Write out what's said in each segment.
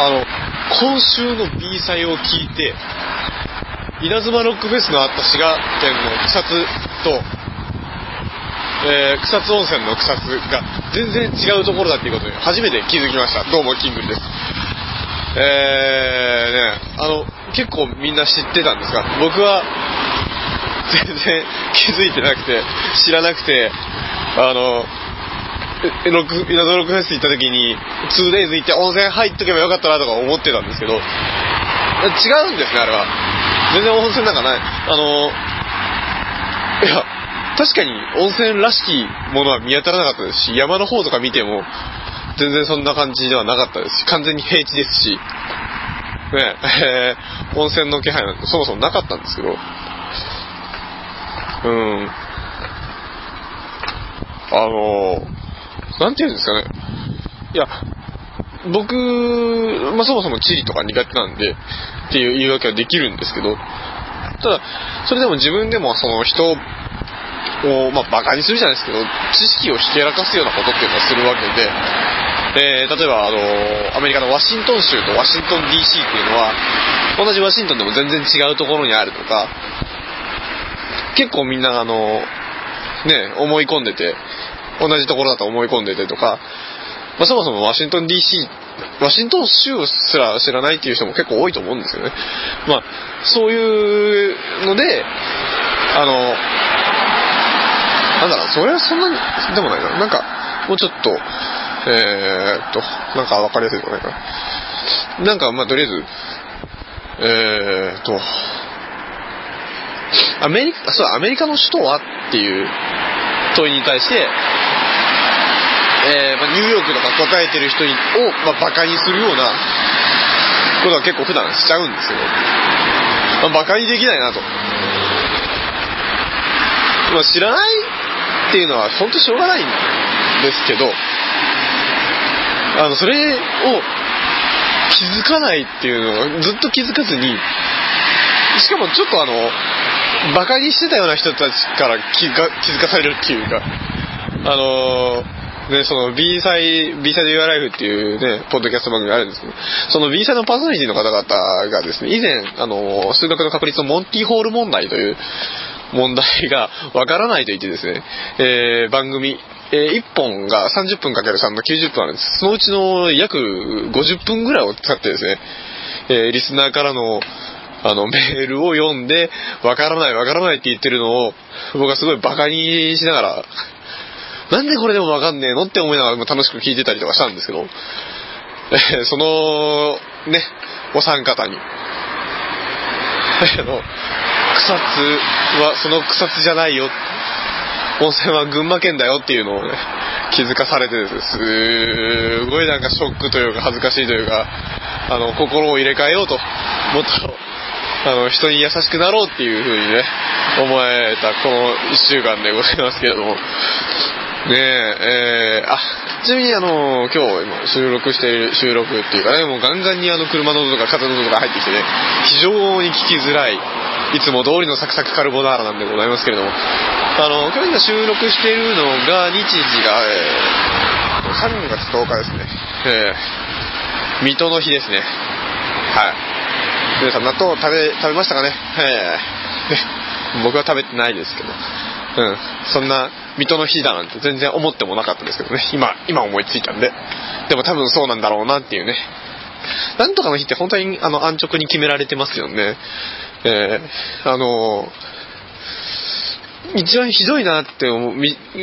あの、今週の B 祭を聞いて、稲妻ロックフェスのあった滋賀県の草津と、えー、草津温泉の草津が全然違うところだっていうことに初めて気づきました。どうも、キングルです。えー、ね、あの、結構みんな知ってたんですが、僕は全然気づいてなくて、知らなくて、あの、えロック、稲妻ロックフェス行った時に、2days 行って温泉入っとけばよかったなとか思ってたんですけど、違うんですね、あれは。全然温泉なんかない。あの、いや、確かに温泉らしきものは見当たらなかったですし、山の方とか見ても、全然そんな感じではなかったですし、完全に平地ですし、ね、えー、温泉の気配なんてそもそもなかったんですけど、うん。あの、なんていうんですかね。いや、僕、まあ、そもそも地理とか苦手なんで、っていう言い訳はできるんですけど、ただ、それでも自分でもその人を、まあ、馬鹿にするじゃないですけど、知識をひけらかすようなことっていうのはするわけで、えー、例えば、あの、アメリカのワシントン州とワシントン DC っていうのは、同じワシントンでも全然違うところにあるとか、結構みんなあの、ね、思い込んでて、同じところだと思い込んでてとか、まあ、そもそもワシントン DC、ワシントン州すら知らないっていう人も結構多いと思うんですよね。まあ、そういうので、あの、なんだろう、それはそんなに、でもないな。なんか、もうちょっと、えー、っと、なんかわかりやすいとこないかな。なんか、まあ、とりあえず、えー、っと、アメリカ、そう、アメリカの首都はっていう問いに対して、えー、まあ、ニューヨークとか答えてる人を、まあ、バカにするようなことは結構普段しちゃうんですけど、まあ、バカにできないなと。まあ、知らないっていうのは本当しょうがないんですけど、あの、それを気づかないっていうのをずっと気づかずに、しかもちょっとあの、バカにしてたような人たちから気が気づかされるっていうか、あのね、その B サイ、B サイド Your Life っていうね、ポッドキャスト番組があるんですけど、その B サイドのパーソナリティの方々がですね、以前、あの、数学の確率のモンティホール問題という問題がわからないと言ってですね、えー、番組、えー、1本が30分かける3の90分あるんです。そのうちの約50分ぐらいを使ってですね、えー、リスナーからのあの、メールを読んで、わからないわからないって言ってるのを、僕はすごいバカにしながら、なんでこれでもわかんねえのって思いながら楽しく聞いてたりとかしたんですけど、えー、その、ね、お三方に、あの、草津はその草津じゃないよ。温泉は群馬県だよっていうのをね、気づかされてです、すごいなんかショックというか恥ずかしいというか、あの、心を入れ替えようと、もっと、あの、人に優しくなろうっていう風にね、思えたこの1週間でございますけれども、ねえ、えー、あ、ちなみにあの、今日今収録している収録っていうかね、もうガンガンにあの車の音とか風の音とか入ってきてね、非常に聞きづらい、いつも通りのサクサクカルボナーラなんでございますけれども、あの、今日今収録しているのが、日時が、えー、3月10日ですね。えー、水戸の日ですね。はい。皆さん納豆食べ、食べましたかね？えー、僕は食べてないですけど。うん。そんな、水戸の日だなんて全然思ってもなかったですけどね。今、今思いついたんで。でも多分そうなんだろうなっていうね。なんとかの日って本当にあの安直に決められてますよね。えー、あの一番ひどいなって思う、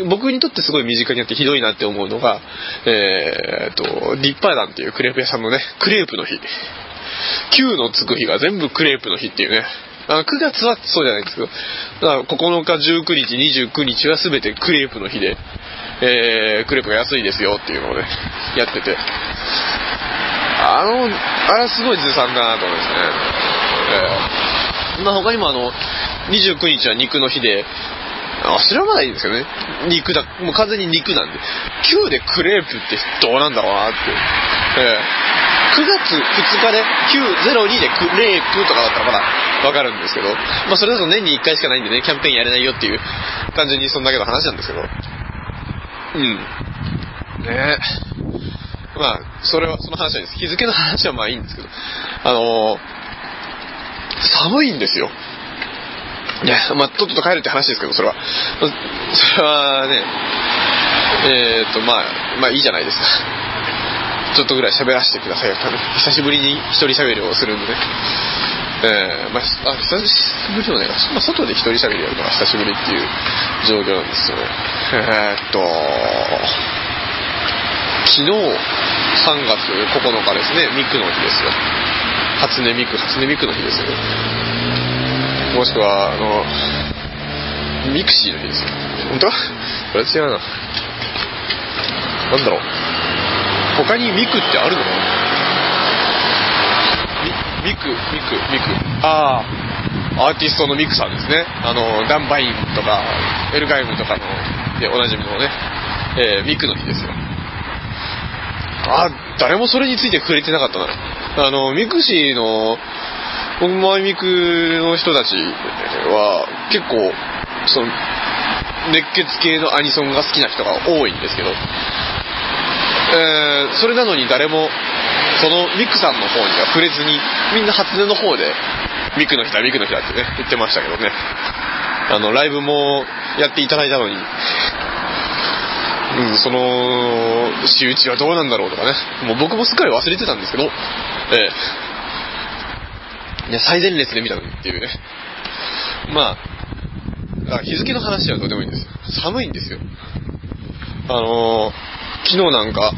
僕にとってすごい身近にあってひどいなって思うのが、えー、と、リッパーダンっていうクレープ屋さんのね、クレープの日。9のつく日が全部クレープの日っていうね。9月はそうじゃないですけど、だから9日、19日、29日は全てクレープの日で、えー、クレープが安いですよっていうのをね、やってて、あの、あれはすごいずさんだなと思いますね。えー、まあ他にもあの、29日は肉の日で、あ、それはまだいいんですけどね。肉だ、もう完全に肉なんで。9でクレープってどうなんだろうなって。えー、9月2日で902でクレープとかだったらまだわかるんですけど、まあそれだと年に1回しかないんでね、キャンペーンやれないよっていう、単純にそんだけの話なんですけど。うん。ねえ。まあ、それは、その話はいいです。日付の話はまあいいんですけど、あのー、寒いんですよ。いや、まあ、とっとと帰るって話ですけど、それは。それはね、えー、っと、まあ、まあいいじゃないですか。ちょっとぐらい喋らせてくださいよ。久しぶりに一人喋りをするんでね。えー、まあ、あ久しぶりのね、まあ、外で一人喋りやるのが久しぶりっていう状況なんですよね。えー、っと、昨日3月9日ですね、ミクの日ですよ。初音ミク、初音ミクの日ですよ。もしくは、あの、ミクシーの日ですよ。本当？これ違うな。なんだろう。他にミクってあるのかな？ミク、ミク、ミク。ああ、アーティストのミクさんですね。あの、ダンバインとか、エルガイムとかの、で、おなじみのね、えー、ミクの日ですよ。あ、誰もそれについて触れてなかったな。あの、ミクシーの、僕もミクの人たちは、結構、その、熱血系のアニソンが好きな人が多いんですけど、えー、それなのに誰も、そのミクさんの方には触れずに、みんな初音の方で、ミクの日だ、ミクの日だってね、言ってましたけどね。あの、ライブもやっていただいたのに、うん、その、仕打ちはどうなんだろうとかね。もう僕もすっかり忘れてたんですけど、ええいや、最前列で見たのにっていうね。まあ、日付の話はどうでもいいんです。寒いんですよ。あのー、昨日なんか、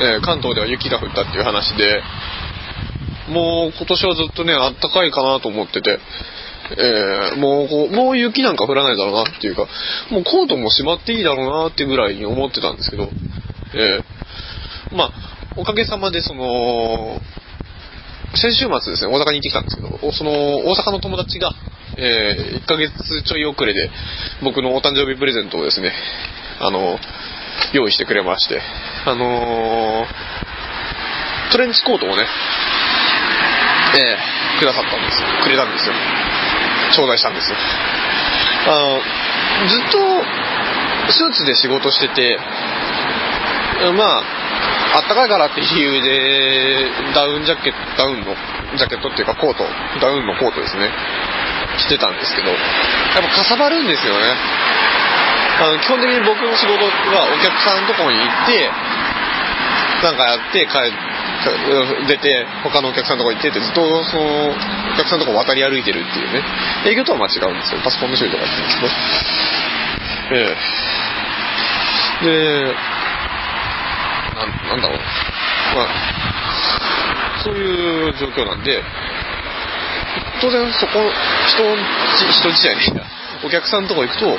え、関東では雪が降ったっていう話で、もう今年はずっとね、あったかいかなと思ってて、えー、もう、もう雪なんか降らないだろうなっていうか、もうコートもしまっていいだろうなっていうぐらいに思ってたんですけど、えー、まあ、おかげさまでその、先週末ですね、大阪に行ってきたんですけど、その、大阪の友達が、えー、1ヶ月ちょい遅れで、僕のお誕生日プレゼントをですね、あの、用意してくれまして、あのー、トレンチコートをね、えー、くださったんですよ。くれたんですよ。頂戴したんですよ。あの、ずっと、スーツで仕事してて、まあ、あったかいからっていう理由で、ダウンジャケット、ダウンの、ジャケットっていうかコート、ダウンのコートですね、着てたんですけど、やっぱかさばるんですよね。あの基本的に僕の仕事はお客さんのとこに行って、なんかやって帰出て、他のお客さんとこ行ってって、ずっとその、お客さんのとこ渡り歩いてるっていうね。営業とはま違うんですよ。パソコンの処理とかって言うんですけど。ええで、なんだろう。まあ、そういう状況なんで、当然そこ、人、人自体ねお客さんのとこ行くと、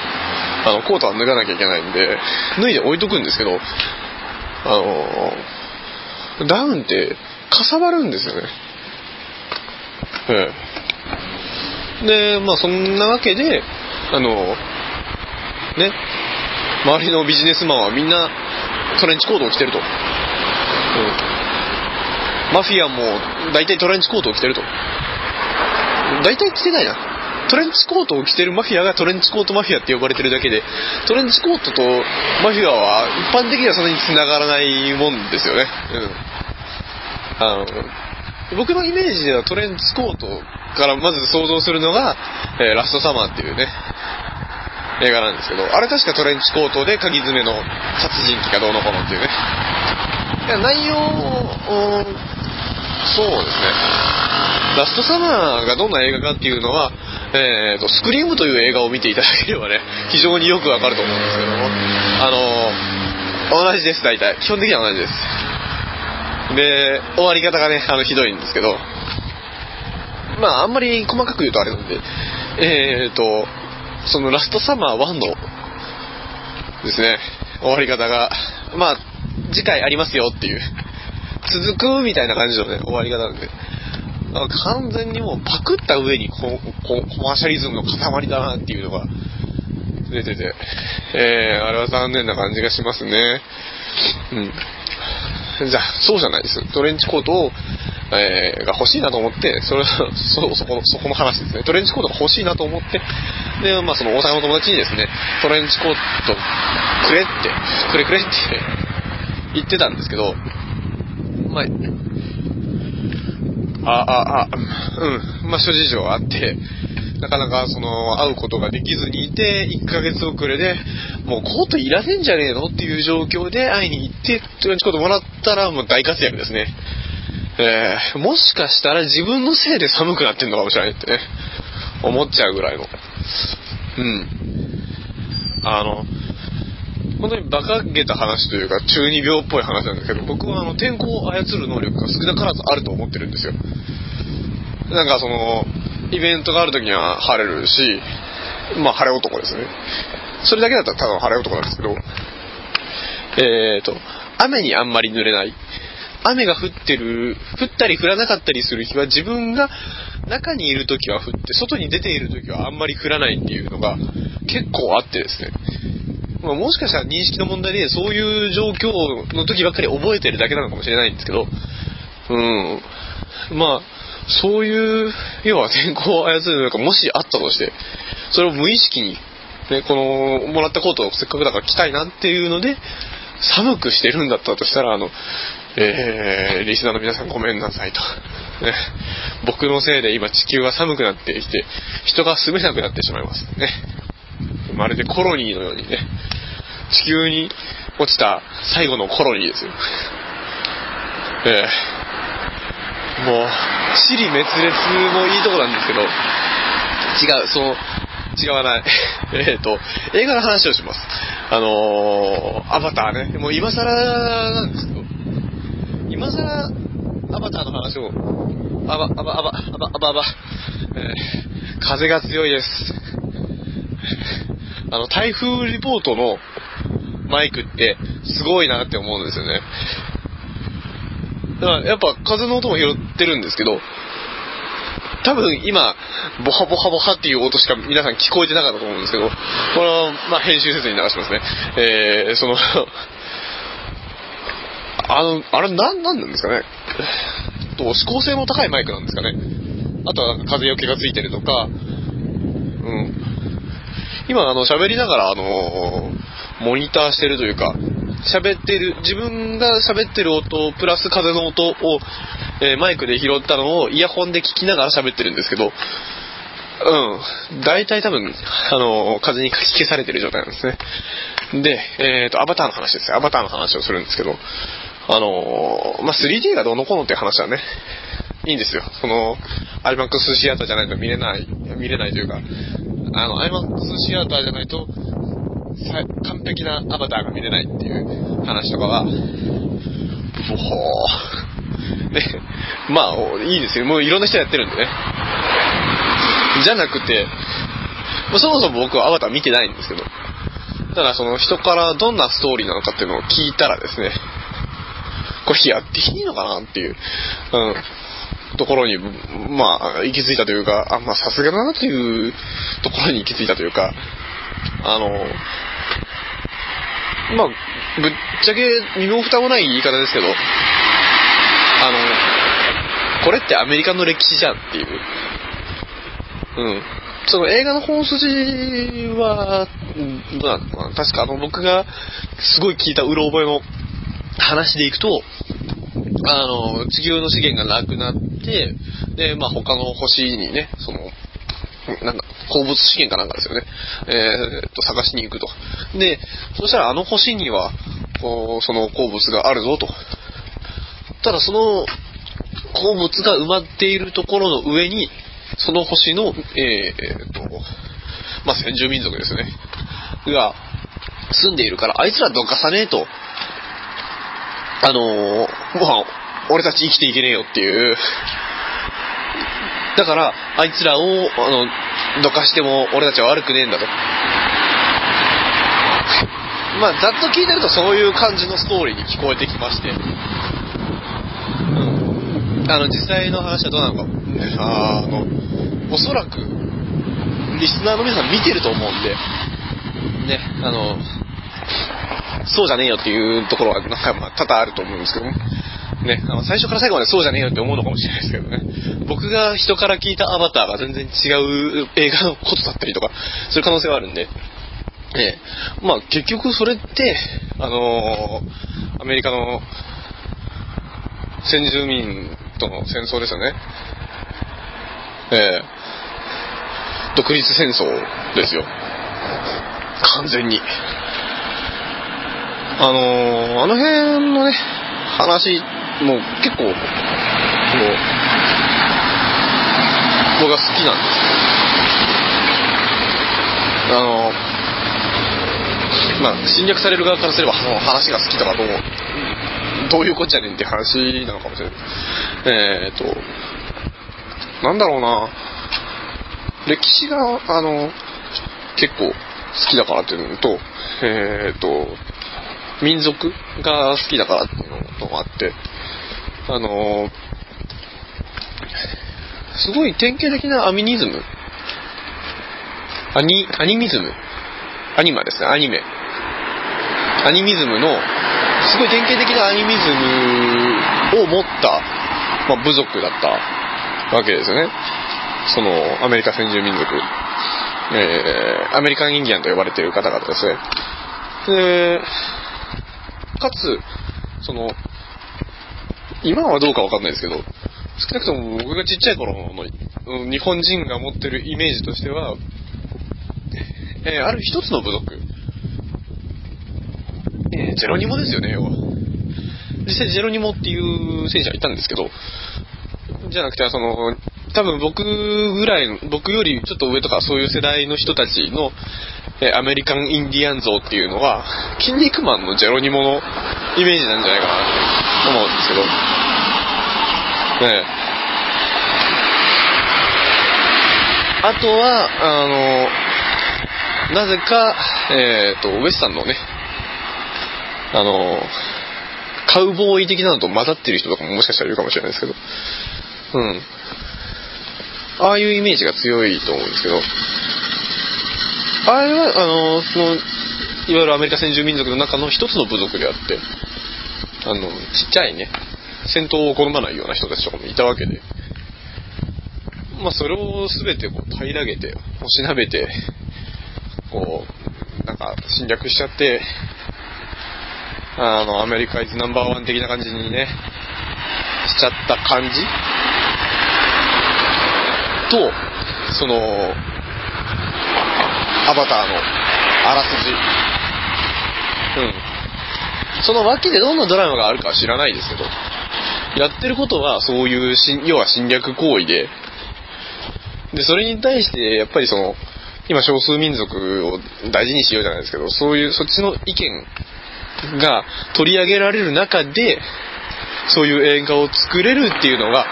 あの、コートは脱がなきゃいけないんで、脱いで置いとくんですけど、あの、ダウンってかさばるんですよね。ええ。で、まあそんなわけで、あの、ね、周りのビジネスマンはみんなトレンチコートを着てると。うん、マフィアも大体トレンチコートを着てると。大体着てないな。トレンチコートを着てるマフィアがトレンチコートマフィアって呼ばれてるだけで、トレンチコートとマフィアは一般的にはそんなに繋がらないもんですよね。うん。あの、僕のイメージではトレンチコートからまず想像するのが、えー、ラストサマーっていうね、映画なんですけど、あれ確かトレンチコートで鍵爪の殺人鬼かどうのこうのっていうね。いや、内容、そうですね。ラストサマーがどんな映画かっていうのは、えーと、スクリームという映画を見ていただければね、非常によくわかると思うんですけども、あのー、同じです、大体。基本的には同じです。で、終わり方がね、あの、ひどいんですけど、まあ、あんまり細かく言うとあれなんで、えーと、そのラストサマー1のですね、終わり方が、まあ、次回ありますよっていう、続くみたいな感じのね、終わり方なんで、完全にもうパクった上にココマーシャリズムの塊だなっていうのが出てて、えー、あれは残念な感じがしますね。うん。じゃあ、そうじゃないです。トレンチコートを、えー、が欲しいなと思って、それ、そ、そこの、そこの話ですね。トレンチコートが欲しいなと思って、で、まあその大阪の友達にですね、トレンチコートくれって、くれくれって言ってたんですけど、まあ、あ、あ、あ、うん、まあ諸事情あって、なかなかその、会うことができずにいて、1ヶ月遅れで、もうコートいらねえんじゃねえのっていう状況で会いに行って、ということもらったらもう大活躍ですね。えー、もしかしたら自分のせいで寒くなってんのかもしれないってね、思っちゃうぐらいの。うん。あの、本当に馬鹿げた話というか、中二病っぽい話なんですけど、僕はあの、天候を操る能力が少なからずあると思ってるんですよ。なんかその、イベントがある時には晴れるし、まあ晴れ男ですね。それだけだったらただの晴れ男なんですけど、えーと、雨にあんまり濡れない。雨が降ってる、降ったり降らなかったりする日は自分が中にいる時は降って、外に出ている時はあんまり降らないっていうのが結構あってですね。まあ、もしかしたら認識の問題でそういう状況の時ばっかり覚えてるだけなのかもしれないんですけど、うん。まあ、そういう、要は天候を操るのがもしあったとして、それを無意識に、ね、この、もらったコートをせっかくだから着たいなっていうので、寒くしてるんだったとしたら、あの、えー、リスナーの皆さんごめんなさいと。ね、僕のせいで今地球は寒くなってきて、人が住めなくなってしまいます。ね。まるでコロニーのようにね、地球に落ちた最後のコロニーですよ。えー、もう、死に滅裂もいいとこなんですけど、違う、その、違わない。えっと、映画の話をします。あのー、アバターね。もう今更なんですけど、今更、アバターの話を、アバ、アバ、アバ、アバ、アバ、アバ、えー、風が強いです。あの、台風リポートのマイクってすごいなって思うんですよね。だからやっぱ風の音も拾ってるんですけど、多分今、ボハボハボハっていう音しか皆さん聞こえてなかったと思うんですけど、これは、まあ、編集せずに流しますね。えー、その、あの、あれなん、なんなんですかね。と、指向性の高いマイクなんですかね。あとはなんか風よけがついてるとか、うん。今、あの、喋りながら、あの、モニターしてるというか、喋ってる、自分が喋ってる音、プラス風の音を、えーマイクで拾ったのをイヤホンで聞きながら喋ってるんですけど、うん。大体多分、あの、風にかき消されてる状態なんですね。で、えっ、と、アバターの話ですよ。アバターの話をするんですけど、あの、まあ、3D がどうのこうのっていう話はね、いいんですよ。その、IMAX シアターじゃないと見れない、見れないというか、あの、IMAX シアターじゃないと、完璧なアバターが見れないっていう話とかは、ほー。で、まあ、いいですよ。もういろんな人やってるんでね。じゃなくて、まあそもそも僕はアバター見てないんですけど、ただその人からどんなストーリーなのかっていうのを聞いたらですね、これやっていいのかなっていう、うん、ところに、まあ、行き着いたというか、あ、まあさすがだなというところに行き着いたというか、あの、まあ、ぶっちゃけ身も蓋もない言い方ですけど、あの、これってアメリカの歴史じゃんっていう。うん。その映画の本筋は、どうなのかな確かあの僕がすごい聞いたうろ覚えの話でいくと、あの、地球の資源がなくなって、で、まあ他の星にね、その、なんだ、鉱物資源かなんかですよね。えーっと、探しに行くと。で、そしたらあの星には、こう、その鉱物があるぞと。ただその鉱物が埋まっているところの上に、その星の、えーっと、まあ、先住民族ですね。が、住んでいるから、あいつらどかさねえと。あのー、もう、俺たち生きていけねえよっていう。だから、あいつらを、あの、どかしても俺たちは悪くねえんだと。まあ、ざっと聞いてるとそういう感じのストーリーに聞こえてきまして。うん。あの、実際の話はどうなのか。ああの、おそらく、リスナーの皆さん見てると思うんで、ね、あの、そうじゃねえよっていうところは、なんかまあ多々あると思うんですけども、ね、あの最初から最後までそうじゃねえよって思うのかもしれないですけどね、僕が人から聞いたアバターが全然違う映画のことだったりとか、そういう可能性はあるんで、ええ、まあ結局それって、あのーアメリカの先住民との戦争ですよね。えー、独立戦争ですよ。完全に。あの、あの辺のね、話、もう結構、こう、僕が好きなんですあのまあ侵略される側からすればその話が好きとかどうどういうこっちゃねんって話なのかもしれない。えー、となんだろうな。歴史があの結構好きだからっていうのとえー、っと民族が好きだからっていうのもあってあのすごい典型的なアミニズムアニ、アニミズム？アニマですね、アニメ。アニミズムの、すごい典型的なアニミズムを持った、まあ、部族だったわけですよね。その、アメリカ先住民族。えー、アメリカンインディアンと呼ばれている方々ですね。で、かつ、その、今はどうかわかんないですけど、少なくとも僕がちっちゃい頃の日本人が持ってるイメージとしては、えー、ある一つの部族、えー、ジェロニモですよね、要は。実際ジェロニモっていう戦士はいたんですけど、じゃなくて、その、多分僕ぐらいの、僕よりちょっと上とかそういう世代の人たちの、え、アメリカンインディアン像っていうのは、筋肉マンのジェロニモのイメージなんじゃないかな。と思うんですけど、ね。あとは、あの、なぜか、えっ、ー、と、ウェスタンのね、あの、カウボーイ的なのと混ざってる人とかももしかしたらいるかもしれないですけど、うん。ああいうイメージが強いと思うんですけど、あれは、あの、その、いわゆるアメリカ先住民族の中の一つの部族であって、あの、ちっちゃいね、戦闘を好まないような人たちとかもいたわけで、まあ、それを全てこう平らげて、おしなべて、こう、なんか侵略しちゃって、あの、アメリカイズナンバーワン的な感じにね、しちゃった感じ。と、その、アバターのあらすじ。うん。その脇でどんなドラマがあるかは知らないですけど、やってることはそういう要は侵略行為で、で、それに対して、やっぱりその、今少数民族を大事にしようじゃないですけど、そういう、そっちの意見が取り上げられる中で、そういう映画を作れるっていうのが、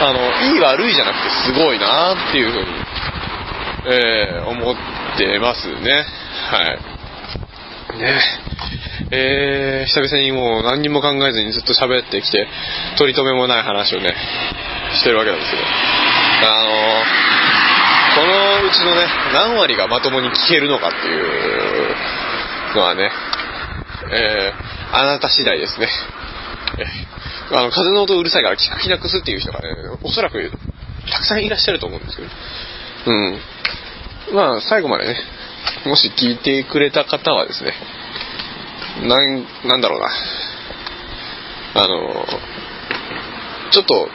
あの、いい悪いじゃなくてすごいなっていうふうに、えー、思ってますね。はい。ねえー、久々にもう何にも考えずにずっと喋ってきて、取り留めもない話をね、してるわけなんですけど。あのー、このうちのね、何割がまともに聞けるのかっていうのはね、えー、あなた次第ですね。えー、あの、風の音うるさいから聞く気なくすっていう人がね、おそらくたくさんいらっしゃると思うんですけど。うん。まあ、最後までね、もし聞いてくれた方はですね、なん、なんだろうな。あの、ちょっと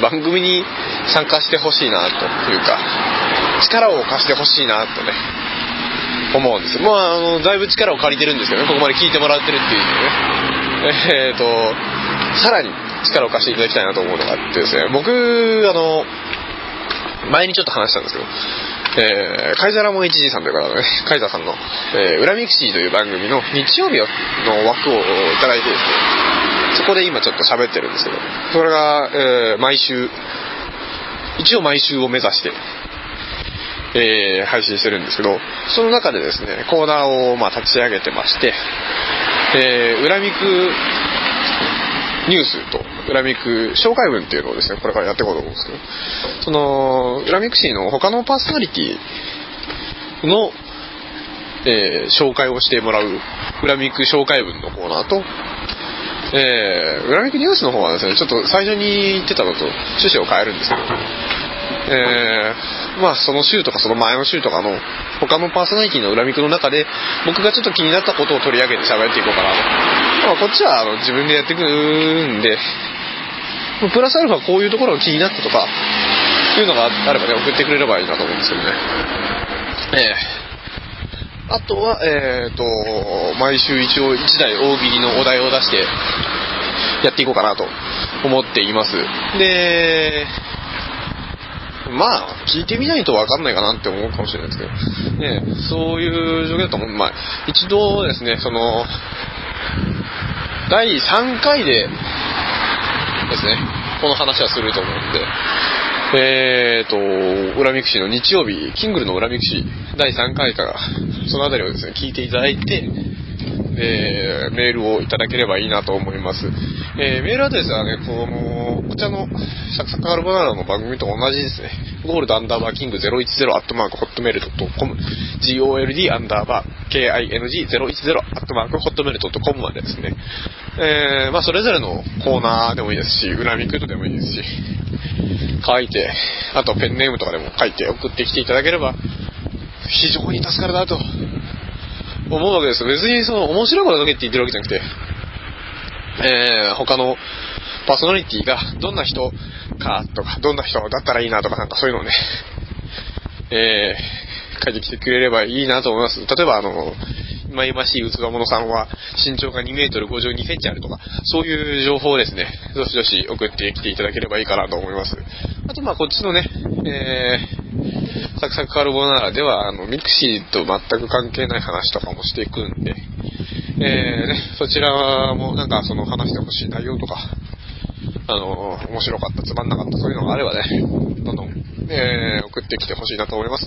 番組に参加してほしいなというか、力を貸してほしいなとね、思うんです。まあ、あの、だいぶ力を借りてるんですけどね、ここまで聞いてもらってるっていうのね。えっ、と、さらに力を貸していただきたいなと思うのがあってですね、僕、あの、前にちょっと話したんですけど、えー、カイザラモン HG さんという方のね、カイザーさんの、えー、裏ミクシーという番組の日曜日の枠をいただいてですね、そこで今ちょっと喋ってるんですけど、それが、えー、毎週、一応毎週を目指して、えー、配信してるんですけど、その中でですね、コーナーをまあ立ち上げてまして、えー、裏ミクニュースと裏ミク紹介文っていうのをですね、これからやっていこうと思うんですけど、その、裏ミクシーの他のパーソナリティの、えー、紹介をしてもらう裏ミク紹介文のコーナーと、えー、裏ミクニュースの方はですね、ちょっと最初に言ってたのと趣旨を変えるんですけど、えー、まあその週とかその前の週とかの他のパーソナリティの裏ミクの中で僕がちょっと気になったことを取り上げて喋っていこうかなと。まあこっちはあの自分でやっていくんで、プラスアルファこういうところが気になったとか、いうのがあればね、送ってくれればいいなと思うんですけどね。ええあとは、えっ、と、毎週一応1台大喜利のお題を出して、やっていこうかなと思っています。で、まあ、聞いてみないとわかんないかなって思うかもしれないですけど、ね、そういう状況だと思う。まあ、一度ですね、その、第3回でですね、この話はすると思うんで、えーと、恨みくしの日曜日、キングルの恨みくし、第3回から、そのあたりをですね、聞いていただいて、で、メールをいただければいいなと思います。えー、メールアドレスはね、この、こちらのサクサクカルボナーラの番組と同じですね。ゴールドアンダーバーキング010アットマークホットメールドットコム、gold アンダーバー king010 アットマークホットメールドットコムまでですね。えー、まあそれぞれのコーナーでもいいですし、恨みクートでもいいですし、書いて、あとペンネームとかでも書いて送ってきていただければ、非常に助かるなと思うわけです。別にその面白いことだけって言ってるわけじゃなくて、えー、他のパーソナリティがどんな人かとか、どんな人だったらいいなとかなんかそういうのをね、えー、書いてきてくれればいいなと思います。例えばあの、まいましい器物さんは身長が2メートル52センチあるとか、そういう情報をですね、どしどし送ってきていただければいいかなと思います。あとまあこっちのね、えー、サクサクカルボナーラでは、あの、ミクシーと全く関係ない話とかもしていくんで、えー、ね、そちらもなんかその話してほしい内容とか、あの、面白かった、つまんなかった、そういうのがあればね、どんどん、えー、送ってきてほしいなと思います。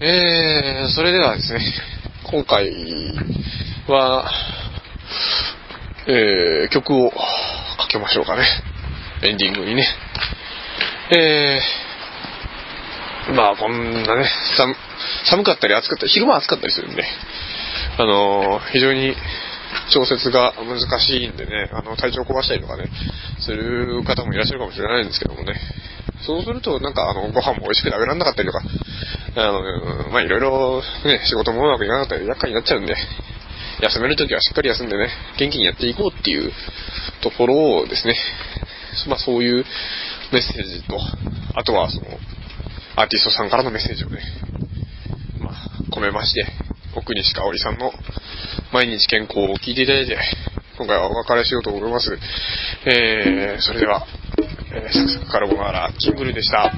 えー、それではですね、今回は、えー、曲をかけましょうかね。エンディングにね。えー、まあこんなね、寒寒かったり暑かったり、昼間暑かったりするんで、あのー、非常に調節が難しいんでね、あの、体調壊したりとかね、する方もいらっしゃるかもしれないんですけどもね。そうすると、なんか、あの、ご飯も美味しく食べられなかったりとか、あの、まあ、いろいろ、ね、仕事もうまくいかなかったり、厄介になっちゃうんで、休めるときはしっかり休んでね、元気にやっていこうっていうところをですね、まあ、そういうメッセージと、あとは、その、アーティストさんからのメッセージをね、まあ、込めまして、奥西香織さんの毎日健康を聞いていただいて、今回はお別れしようと思います。えー、それでは、えー、サクサクカルボナーラ、キングルでした。